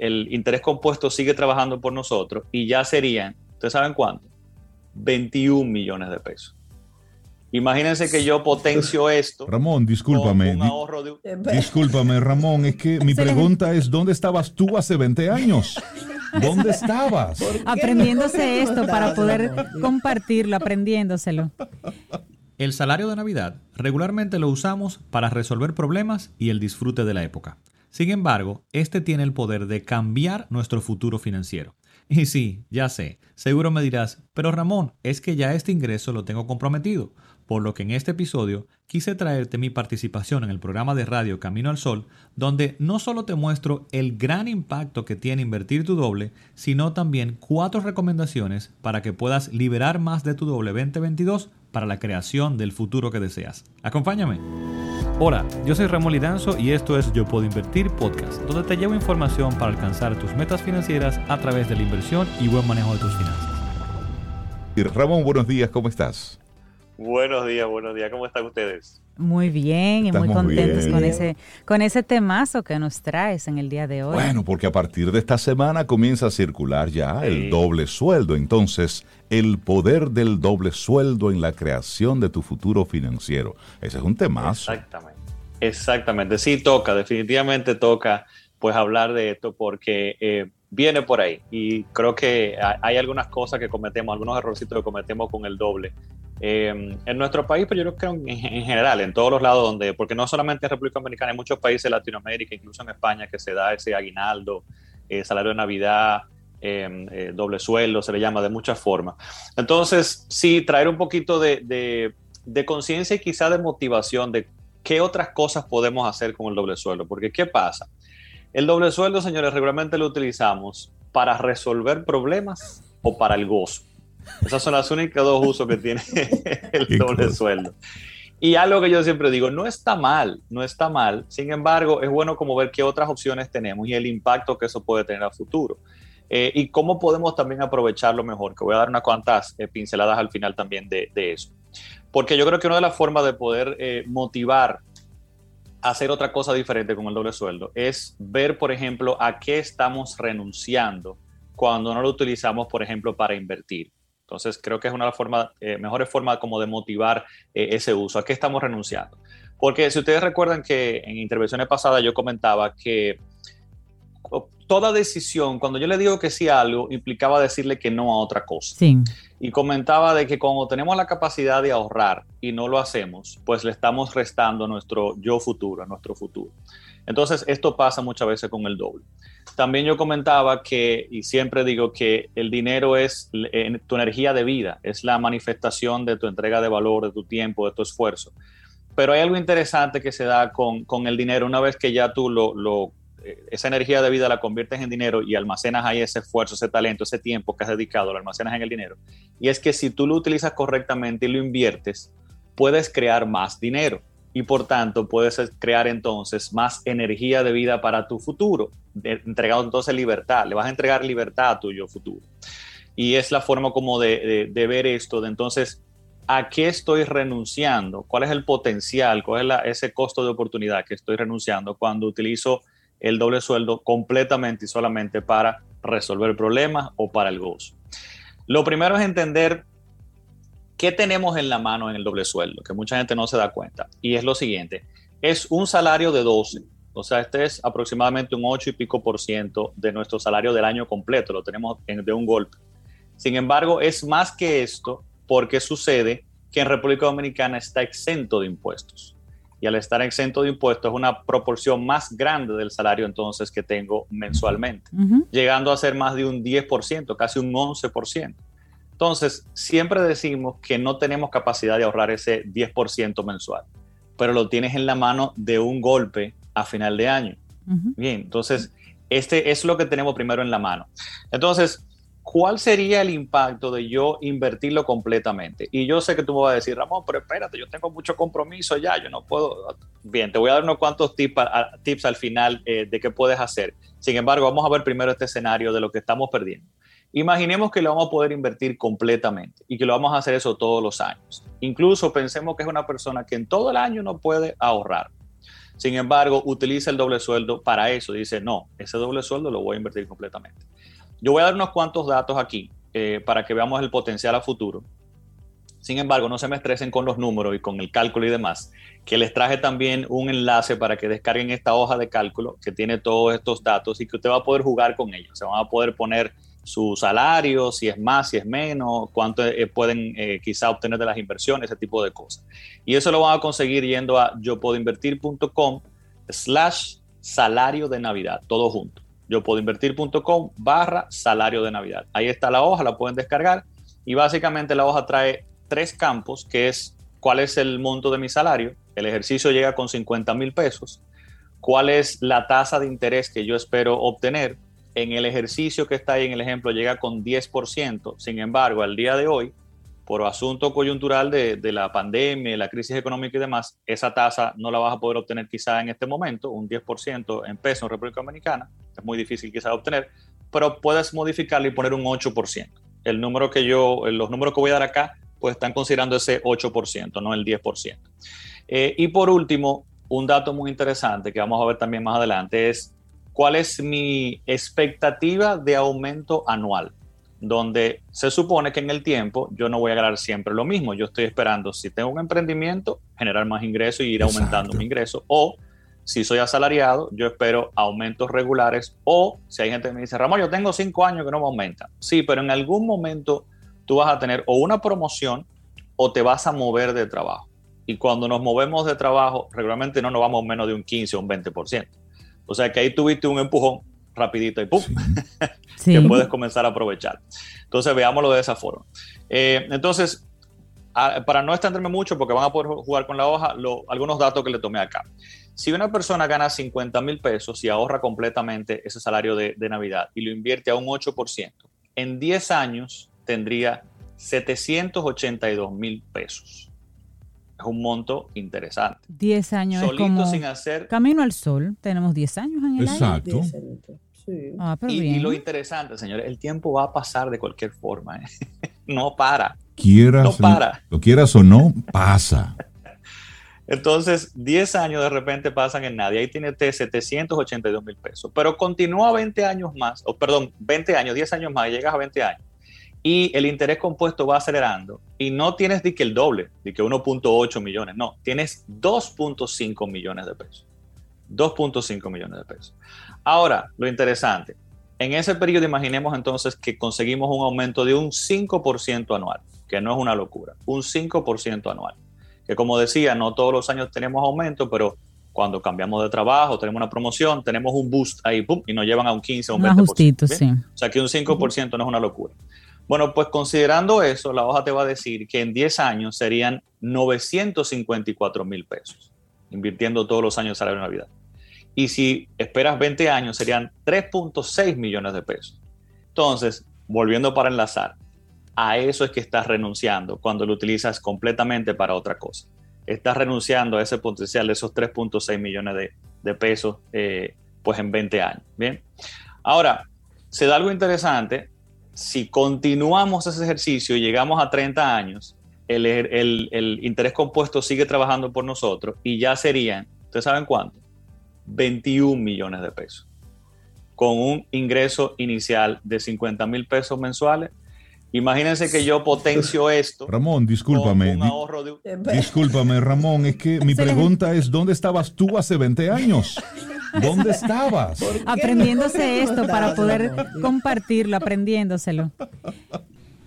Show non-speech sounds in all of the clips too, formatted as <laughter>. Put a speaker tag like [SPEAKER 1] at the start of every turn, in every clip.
[SPEAKER 1] el, interés compuesto sigue trabajando por nosotros y ya serían, ¿ustedes saben cuánto? 21 millones de pesos. Imagínense que yo potencio <laughs> esto.
[SPEAKER 2] Ramón, discúlpame. Discúlpame, Ramón, es que mi pregunta es, ¿dónde estabas tú hace 20 años? <laughs> ¿Dónde estabas?
[SPEAKER 3] Aprendiéndose <laughs> esto para poder compartirlo, aprendiéndoselo.
[SPEAKER 4] El salario de Navidad regularmente lo usamos para resolver problemas y el disfrute de la época. Sin embargo, este tiene el poder de cambiar nuestro futuro financiero. Y sí, ya sé, seguro me dirás, pero Ramón, es que ya este ingreso lo tengo comprometido por lo que en este episodio quise traerte mi participación en el programa de radio Camino al Sol, donde no solo te muestro el gran impacto que tiene invertir tu doble, sino también cuatro recomendaciones para que puedas liberar más de tu doble 2022 para la creación del futuro que deseas. Acompáñame. Hola, yo soy Ramón Lidanzo y esto es Yo Puedo Invertir Podcast, donde te llevo información para alcanzar tus metas financieras a través de la inversión y buen manejo de tus finanzas.
[SPEAKER 2] Ramón, buenos días, ¿cómo estás?
[SPEAKER 1] Buenos días, buenos días. ¿Cómo están ustedes?
[SPEAKER 3] Muy bien y muy contentos con ese con ese temazo que nos traes en el día de hoy.
[SPEAKER 2] Bueno, porque a partir de esta semana comienza a circular ya el doble sueldo. Entonces, el poder del doble sueldo en la creación de tu futuro financiero. Ese es un temazo.
[SPEAKER 1] Exactamente. Exactamente. Sí, toca, definitivamente toca pues hablar de esto porque eh, viene por ahí y creo que hay algunas cosas que cometemos, algunos errorcitos que cometemos con el doble Em, en nuestro país, pero yo creo que en, general, en todos los lados donde, porque no solamente en República Dominicana, en muchos países de Latinoamérica, incluso en España, que se da ese aguinaldo, eh, salario de Navidad, em, eh, doble sueldo, se le llama de muchas formas. Entonces, sí, traer un poquito de, de conciencia y quizá de motivación de qué otras cosas podemos hacer con el doble sueldo, porque ¿qué pasa? El doble sueldo, señores, regularmente lo utilizamos para resolver problemas o para el gozo. Esas son las únicas dos usos que tiene <laughs> el doble sueldo. Y algo que yo siempre digo, no está mal, no está mal. Sin embargo, es bueno como ver qué otras opciones tenemos y el impacto que eso puede tener a futuro. Eh, y cómo podemos también aprovecharlo mejor, que voy a dar unas cuantas eh, pinceladas al final también de, eso. Porque yo creo que una de las formas de poder eh, motivar a hacer otra cosa diferente con el doble sueldo es ver, por ejemplo, a qué estamos renunciando cuando no lo utilizamos, por ejemplo, para invertir. Entonces, creo que es una de las formas, eh, mejores formas como de motivar eh, ese uso. ¿A qué estamos renunciando? Porque si ustedes recuerdan que en intervenciones pasadas yo comentaba que toda decisión, cuando yo le digo que sí a algo, implicaba decirle que no a otra cosa.
[SPEAKER 3] Sí.
[SPEAKER 1] Y comentaba de que cuando tenemos la capacidad de ahorrar y no lo hacemos, pues le estamos restando nuestro yo futuro, a nuestro futuro. Entonces, esto pasa muchas veces con el doble. También yo comentaba que, y siempre digo que el dinero es tu energía de vida, es la manifestación de tu entrega de valor, de tu tiempo, de tu esfuerzo. Pero hay algo interesante que se da con, el dinero una vez que ya tú lo, eh, esa energía de vida la conviertes en dinero y almacenas ahí ese esfuerzo, ese talento, ese tiempo que has dedicado, lo almacenas en el dinero. Y es que si tú lo utilizas correctamente y lo inviertes, puedes crear más dinero y por tanto puedes crear entonces más energía de vida para tu futuro, entregando entonces libertad, le vas a entregar libertad a tu futuro. Y es la forma como de, ver esto, de entonces, ¿a qué estoy renunciando? ¿Cuál es el potencial? ¿Cuál es ese costo de oportunidad que estoy renunciando cuando utilizo el doble sueldo completamente y solamente para resolver problemas o para el gozo? Lo primero es entender ¿qué tenemos en la mano en el doble sueldo? Que mucha gente no se da cuenta. Y es lo siguiente, es un salario de 12. O sea, este es aproximadamente un 8 y pico por ciento de nuestro salario del año completo, lo tenemos de un golpe. Sin embargo, es más que esto porque sucede que en República Dominicana está exento de impuestos. Y al estar exento de impuestos es una proporción más grande del salario entonces que tengo mensualmente, llegando a ser más de un 10%, casi un 11%. Entonces, siempre decimos que no tenemos capacidad de ahorrar ese 10% mensual, pero lo tienes en la mano de un golpe a final de año. Bien, entonces, este es lo que tenemos primero en la mano. Entonces, ¿cuál sería el impacto de yo invertirlo completamente? Y yo sé que tú me vas a decir, Ramón, pero espérate, yo tengo mucho compromiso ya, yo no puedo. Bien, te voy a dar unos cuantos tips, tips al final eh, de qué puedes hacer. Sin embargo, vamos a ver primero este escenario de lo que estamos perdiendo. Imaginemos que lo vamos a poder invertir completamente y que lo vamos a hacer eso todos los años. Incluso pensemos que es una persona que en todo el año no puede ahorrar. Sin embargo, utiliza el doble sueldo para eso. Dice, no, ese doble sueldo lo voy a invertir completamente. Yo voy a dar unos cuantos datos aquí eh, para que veamos el potencial a futuro. Sin embargo, no se me estresen con los números y con el cálculo y demás, que les traje también un enlace para que descarguen esta hoja de cálculo que tiene todos estos datos y que usted va a poder jugar con ellos. Se van a poder poner su salario, si es más, si es menos, cuánto eh, pueden eh, quizá obtener de las inversiones, ese tipo de cosas. Y eso lo van a conseguir yendo a yo puedo invertir.com slash salario de Navidad, todo junto. Yo puedo invertir.com barra salario de Navidad. Ahí está la hoja, la pueden descargar y básicamente la hoja trae tres campos, que es cuál es el monto de mi salario, el ejercicio llega con 50 mil pesos, cuál es la tasa de interés que yo espero obtener, en el ejercicio que está ahí en el ejemplo llega con 10%, sin embargo, al día de hoy, por asunto coyuntural de, la pandemia, la crisis económica y demás, esa tasa no la vas a poder obtener quizá en este momento, un 10% en peso en República Dominicana, es muy difícil quizá obtener, pero puedes modificarlo y poner un 8%. El número que yo, los números que voy a dar acá pues están considerando ese 8%, no el 10%. Eh, y por último, un dato muy interesante que vamos a ver también más adelante es cuál es mi expectativa de aumento anual, donde se supone que en el tiempo yo no voy a ganar siempre lo mismo. Yo estoy esperando, si tengo un emprendimiento, generar más ingresos y ir aumentando mi ingreso. O si soy asalariado, yo espero aumentos regulares. O si hay gente que me dice, Ramón, yo tengo cinco años que no me aumenta. Sí, pero en algún momento tú vas a tener o una promoción o te vas a mover de trabajo. Y cuando nos movemos de trabajo, regularmente no nos vamos menos de un 15 o un 20%. O sea que ahí tuviste un empujón rapidito y ¡pum! <laughs> que puedes comenzar a aprovechar. Entonces veámoslo de esa forma. Eh, entonces, para no extenderme mucho, porque van a poder jugar con la hoja, algunos datos que le tomé acá. Si una persona gana 50 mil pesos y ahorra completamente ese salario de, de Navidad y lo invierte a un 8%, en 10 años tendría 782 mil pesos. Es un monto interesante.
[SPEAKER 3] 10 años
[SPEAKER 1] Solito
[SPEAKER 3] es como
[SPEAKER 1] sin hacer...
[SPEAKER 3] Camino al sol, tenemos 10 años en el
[SPEAKER 2] Exacto.
[SPEAKER 3] Ah,
[SPEAKER 1] y, y, lo interesante, señores, el tiempo va a pasar de cualquier forma. ¿eh? <laughs> no para.
[SPEAKER 2] Quieras,
[SPEAKER 1] no para.
[SPEAKER 2] Lo quieras o no, pasa. <laughs>
[SPEAKER 1] Entonces, 10 años de repente pasan en nadie. Ahí tiene 782 mil pesos. Pero continúa 20 años más, o perdón, 20 años, 10 años más, y llegas a 20 años y el interés compuesto va acelerando y no tienes de que el doble, de que 1.8 millones, no, tienes 2.5 millones de pesos. 2.5 millones de pesos. Ahora, lo interesante, en ese periodo imaginemos entonces que conseguimos un aumento de un 5% anual, que no es una locura, un 5% anual. Que como decía, no todos los años tenemos aumento, pero cuando cambiamos de trabajo, tenemos una promoción, tenemos un boost ahí, pum, y nos llevan a un 15 o un 20%.
[SPEAKER 3] Justito, sí.
[SPEAKER 1] O sea que un 5% no es una locura. Bueno, pues considerando eso, la hoja te va a decir que en 10 años serían 954 mil pesos, invirtiendo todos los años de salario de Navidad. Y si esperas 20 años, serían 3.6 millones de pesos. Entonces, volviendo para enlazar, a eso es que estás renunciando cuando lo utilizas completamente para otra cosa. Estás renunciando a ese potencial de esos 3.6 millones de, pesos, eh, pues en 20 años. Bien. Ahora, se da algo interesante si continuamos ese ejercicio y llegamos a 30 años, el, interés compuesto sigue trabajando por nosotros y ya serían, ¿ustedes saben cuánto? 21 millones de pesos. Con un ingreso inicial de 50 mil pesos mensuales. Imagínense que yo potencio <laughs> esto.
[SPEAKER 2] Ramón, discúlpame. Discúlpame, Ramón, es que mi pregunta es, ¿dónde estabas tú hace 20 años? <laughs> ¿Dónde estabas?
[SPEAKER 3] Aprendiéndose esto para poder compartirlo, aprendiéndoselo.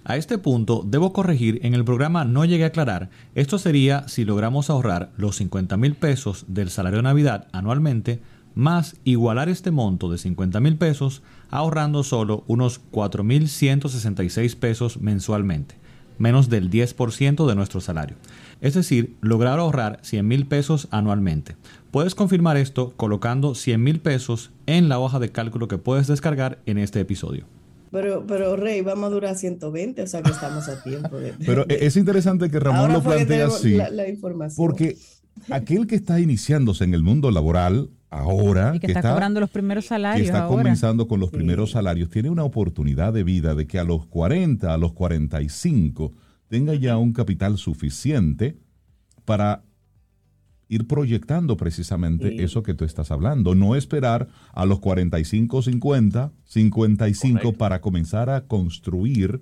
[SPEAKER 4] A este punto, debo corregir, en el programa no llegué a aclarar, esto sería si logramos ahorrar los 50 mil pesos del salario de Navidad anualmente, más igualar este monto de 50 mil pesos ahorrando solo unos 4.166 pesos mensualmente, menos del 10% de nuestro salario es decir, lograr ahorrar 100 mil pesos anualmente. Puedes confirmar esto colocando 100 mil pesos en la hoja de cálculo que puedes descargar en este episodio.
[SPEAKER 5] Pero, pero Rey, vamos a durar 120, o sea que estamos a tiempo.
[SPEAKER 2] pero es interesante que Ramón lo plantee así. Porque aquel que está iniciándose en el mundo laboral ahora.
[SPEAKER 3] Y que, está, cobrando los primeros salarios.
[SPEAKER 2] Que está comenzando con los primeros salarios, tiene una oportunidad de vida de que a los 40, a los 45 tenga ya un capital suficiente para ir proyectando precisamente eso que tú estás hablando. No esperar a los 45, 50, 55 para comenzar a construir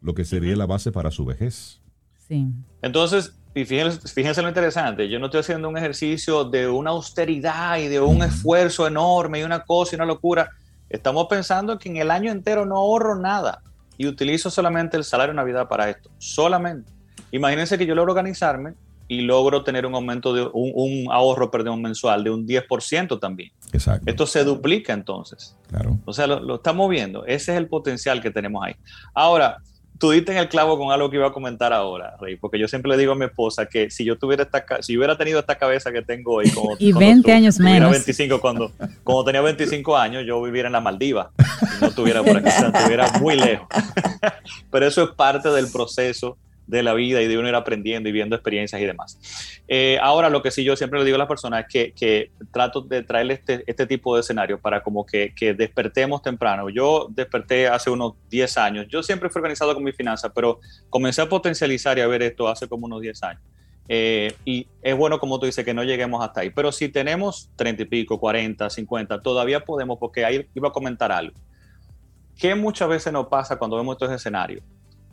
[SPEAKER 2] lo que sería la base para su vejez.
[SPEAKER 1] Sí. Entonces, y fíjense, lo interesante, yo no estoy haciendo un ejercicio de una austeridad y de un esfuerzo enorme y una cosa y una locura. Estamos pensando que en el año entero no ahorro nada y utilizo solamente el salario de Navidad para esto. Solamente. Imagínense que yo logro organizarme y logro tener un aumento de un, ahorro, perdón, mensual de un 10% también. Exacto. Esto se duplica entonces. Claro. O sea, lo, lo, estamos viendo. Ese es el potencial que tenemos ahí. Ahora, tú diste en el clavo con algo que iba a comentar ahora, Rey, porque yo siempre le digo a mi esposa que si yo tuviera esta, si hubiera tenido esta cabeza que tengo hoy, como, <laughs>
[SPEAKER 3] y 20 años menos.
[SPEAKER 1] 25, cuando, cuando tenía 25 años, yo viviera en la Maldiva, no estuviera por aquí, estuviera muy lejos. <laughs> Pero eso es parte del proceso de la vida y de uno ir aprendiendo y viendo experiencias y demás. Eh, ahora, lo que sí yo siempre le digo a las personas es que, trato de traerle este, este, tipo de escenario para como que, despertemos temprano. Yo desperté hace unos 10 años. Yo siempre fui organizado con mi finanzas, pero comencé a potencializar y a ver esto hace como unos 10 años. Eh, y es bueno, como tú dices, que no lleguemos hasta ahí. Pero si tenemos 30 y pico, 40, 50, todavía podemos, porque ahí iba a comentar algo. ¿Qué muchas veces nos pasa cuando vemos estos escenarios?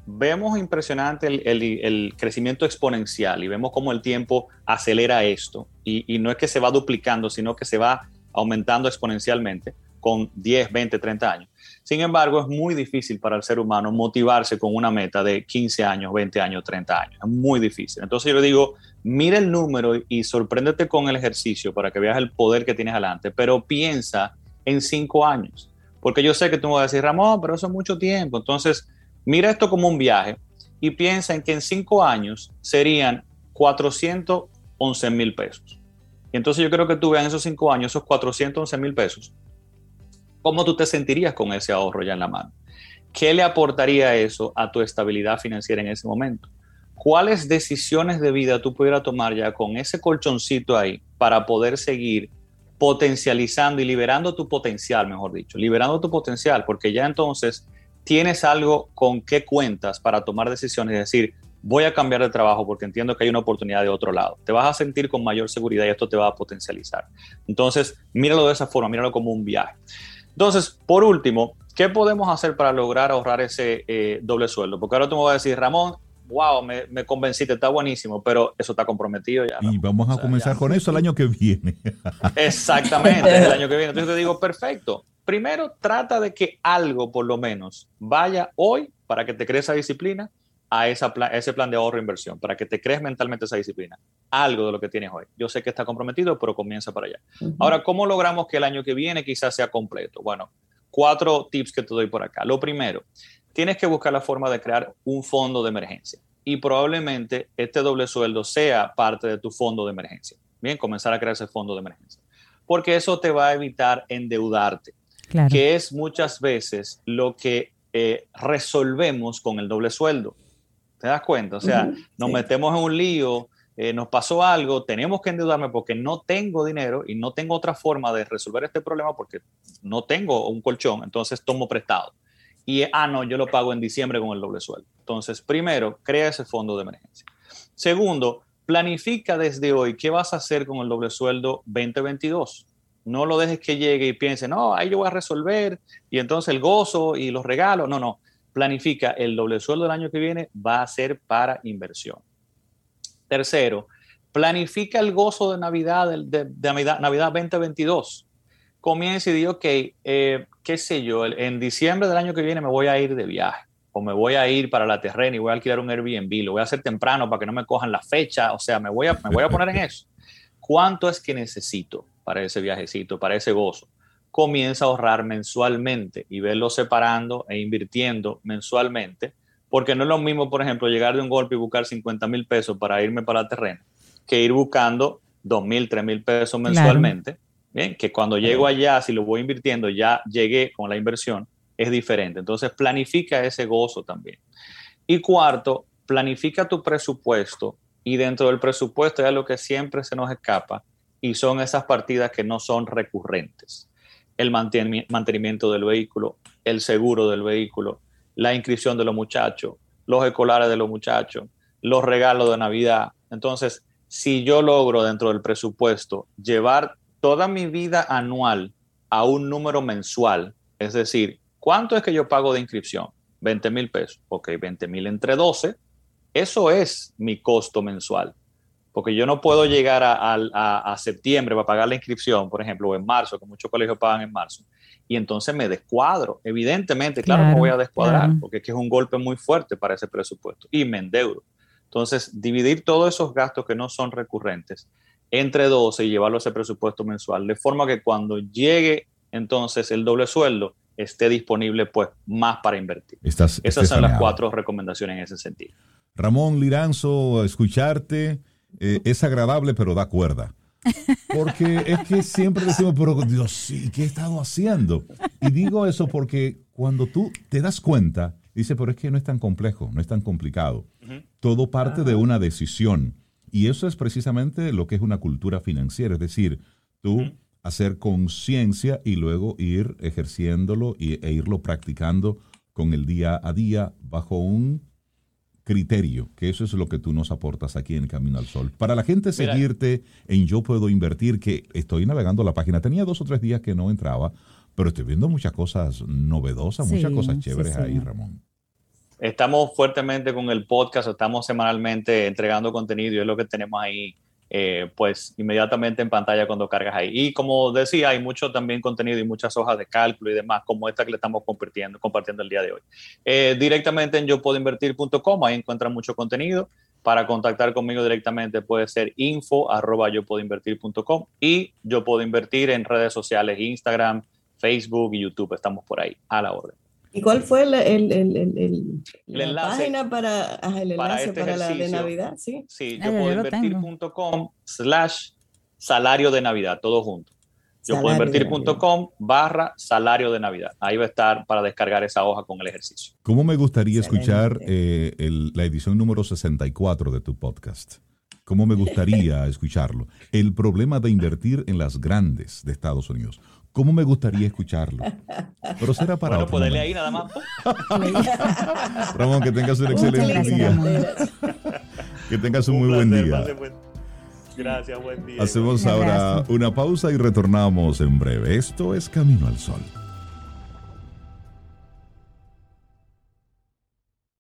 [SPEAKER 1] Vemos impresionante el, crecimiento exponencial y vemos cómo el tiempo acelera esto y, no es que se va duplicando, sino que se va aumentando exponencialmente con 10, 20, 30 años. Sin embargo, es muy difícil para el ser humano motivarse con una meta de 15 años, 20 años, 30 años. Es muy difícil. Entonces yo le digo, mira el número y sorpréndete con el ejercicio para que veas el poder que tienes adelante, pero piensa en 5 años. Porque yo sé que tú me vas a decir, Ramón, pero eso es mucho tiempo. Entonces, Mira esto como un viaje y piensa en que en cinco años serían 411 mil pesos. Y entonces yo creo que tú veas en esos cinco años esos 411 mil pesos. ¿Cómo tú te sentirías con ese ahorro ya en la mano? ¿Qué le aportaría eso a tu estabilidad financiera en ese momento? ¿Cuáles decisiones de vida tú pudieras tomar ya con ese colchoncito ahí para poder seguir potencializando y liberando tu potencial, mejor dicho, liberando tu potencial, porque ya entonces tienes algo con qué cuentas para tomar decisiones y decir, voy a cambiar de trabajo porque entiendo que hay una oportunidad de otro lado. Te vas a sentir con mayor seguridad y esto te va a potencializar. Entonces, míralo de esa forma, míralo como un viaje. Entonces, por último, ¿qué podemos hacer para lograr ahorrar ese eh, doble sueldo? Porque ahora tú me vas a decir, Ramón, wow, me, me, convenciste, está buenísimo, pero eso está comprometido ya.
[SPEAKER 2] Y vamos a comenzar con eso el año que viene.
[SPEAKER 1] Exactamente, el año que viene. Entonces te digo, perfecto primero trata de que algo por lo menos vaya hoy para que te crees esa disciplina a, esa ese plan de ahorro e inversión, para que te crees mentalmente esa disciplina. Algo de lo que tienes hoy. Yo sé que está comprometido, pero comienza para allá. Ahora, ¿cómo logramos que el año que viene quizás sea completo? Bueno, cuatro tips que te doy por acá. Lo primero, tienes que buscar la forma de crear un fondo de emergencia. Y probablemente este doble sueldo sea parte de tu fondo de emergencia. Bien, comenzar a crear ese fondo de emergencia. Porque eso te va a evitar endeudarte que es muchas veces lo que eh, resolvemos con el doble sueldo. ¿Te das cuenta? O sea, nos metemos en un lío, eh, nos pasó algo, tenemos que endeudarme porque no tengo dinero y no tengo otra forma de resolver este problema porque no tengo un colchón, entonces tomo prestado. Y, ah, no, yo lo pago en diciembre con el doble sueldo. Entonces, primero, crea ese fondo de emergencia. Segundo, planifica desde hoy qué vas a hacer con el doble sueldo 2022 no lo dejes que llegue y piense, no, ahí yo voy a resolver y entonces el gozo y los regalos. No, no. Planifica el doble sueldo del año que viene va a ser para inversión. Tercero, planifica el gozo de Navidad, de, Navidad, Navidad 2022. Comienza y di, ok, eh, qué sé yo, en diciembre del año que viene me voy a ir de viaje o me voy a ir para la terrena y voy a alquilar un Airbnb, lo voy a hacer temprano para que no me cojan la fecha, o sea, me voy a, me voy a poner en eso. ¿Cuánto es que necesito? Para ese viajecito, para ese gozo, comienza a ahorrar mensualmente y verlo separando e invirtiendo mensualmente, porque no es lo mismo, por ejemplo, llegar de un golpe y buscar 50 mil pesos para irme para el terreno, que ir buscando 2 mil, 3 mil pesos mensualmente. Bien, que cuando llego allá, si lo voy invirtiendo, ya llegué con la inversión, es diferente. Entonces, planifica ese gozo también. Y cuarto, planifica tu presupuesto y dentro del presupuesto ya lo que siempre se nos escapa y son esas partidas que no son recurrentes. El mantenimiento del vehículo, el seguro del vehículo, la inscripción de los muchachos, los escolares de los muchachos, los regalos de Navidad. Entonces, si yo logro dentro del presupuesto llevar toda mi vida anual a un número mensual, es decir, ¿cuánto es que yo pago de inscripción? 20 mil pesos. Ok, 20 mil entre 12, eso es mi costo mensual. Porque yo no puedo llegar a, septiembre para pagar la inscripción, por ejemplo, o en marzo, que muchos colegios pagan en marzo, y entonces me descuadro. Evidentemente, claro, me voy a descuadrar, porque es que es un golpe muy fuerte para ese presupuesto, y me endeudo. Entonces, dividir todos esos gastos que no son recurrentes entre 12 y llevarlo a ese presupuesto mensual, de forma que cuando llegue entonces el doble sueldo, esté disponible pues más para invertir. Esas son las cuatro recomendaciones en ese sentido.
[SPEAKER 2] Ramón Liranzo, escucharte eh, es agradable, pero da cuerda. Porque es que siempre decimos, pero Dios, sí, ¿qué he estado haciendo? Y digo eso porque cuando tú te das cuenta, dice, pero es que no es tan complejo, no es tan complicado. Todo parte de una decisión. Y eso es precisamente lo que es una cultura financiera, es decir, tú hacer conciencia y luego ir ejerciéndolo e irlo practicando con el día a día bajo un criterio, que eso es lo que tú nos aportas aquí en Camino al Sol. Para la gente seguirte en Yo Puedo Invertir, que estoy navegando la página, tenía dos o tres días que no entraba, pero estoy viendo muchas cosas novedosas, muchas cosas chéveres ahí, Ramón.
[SPEAKER 1] Estamos fuertemente con el podcast, estamos semanalmente entregando contenido y es lo que tenemos ahí eh, pues inmediatamente en pantalla cuando cargas ahí. Y como decía, hay mucho también contenido y muchas hojas de cálculo y demás, como esta que le estamos compartiendo, compartiendo el día de hoy. Eh, directamente en yo puedo invertir.com, ahí encuentran mucho contenido. Para contactar conmigo directamente puede ser info arroba yo puedo invertir.com y yo puedo invertir en redes sociales, Instagram, Facebook y YouTube. Estamos por ahí a la orden.
[SPEAKER 5] ¿Y cuál fue el, el, el, la página para, el enlace para, este la de Navidad? Sí,
[SPEAKER 1] sí yo puedo invertir.com slash salario de Navidad, todo junto. Yo puedo invertir.com barra salario de Navidad. Ahí va a estar para descargar esa hoja con el ejercicio.
[SPEAKER 2] ¿Cómo me gustaría escuchar eh, la edición número 64 de tu podcast? ¿Cómo me gustaría <laughs> escucharlo? El problema de invertir en las grandes de Estados Unidos. ¿Cómo me gustaría escucharlo? Pero será para bueno,
[SPEAKER 1] poderle ahí nada más. <laughs>
[SPEAKER 2] Ramón, que tengas un excelente día. que tengas un, muy buen día.
[SPEAKER 1] Gracias, buen día.
[SPEAKER 2] Hacemos ahora una pausa y retornamos en breve. Esto es Camino al Sol.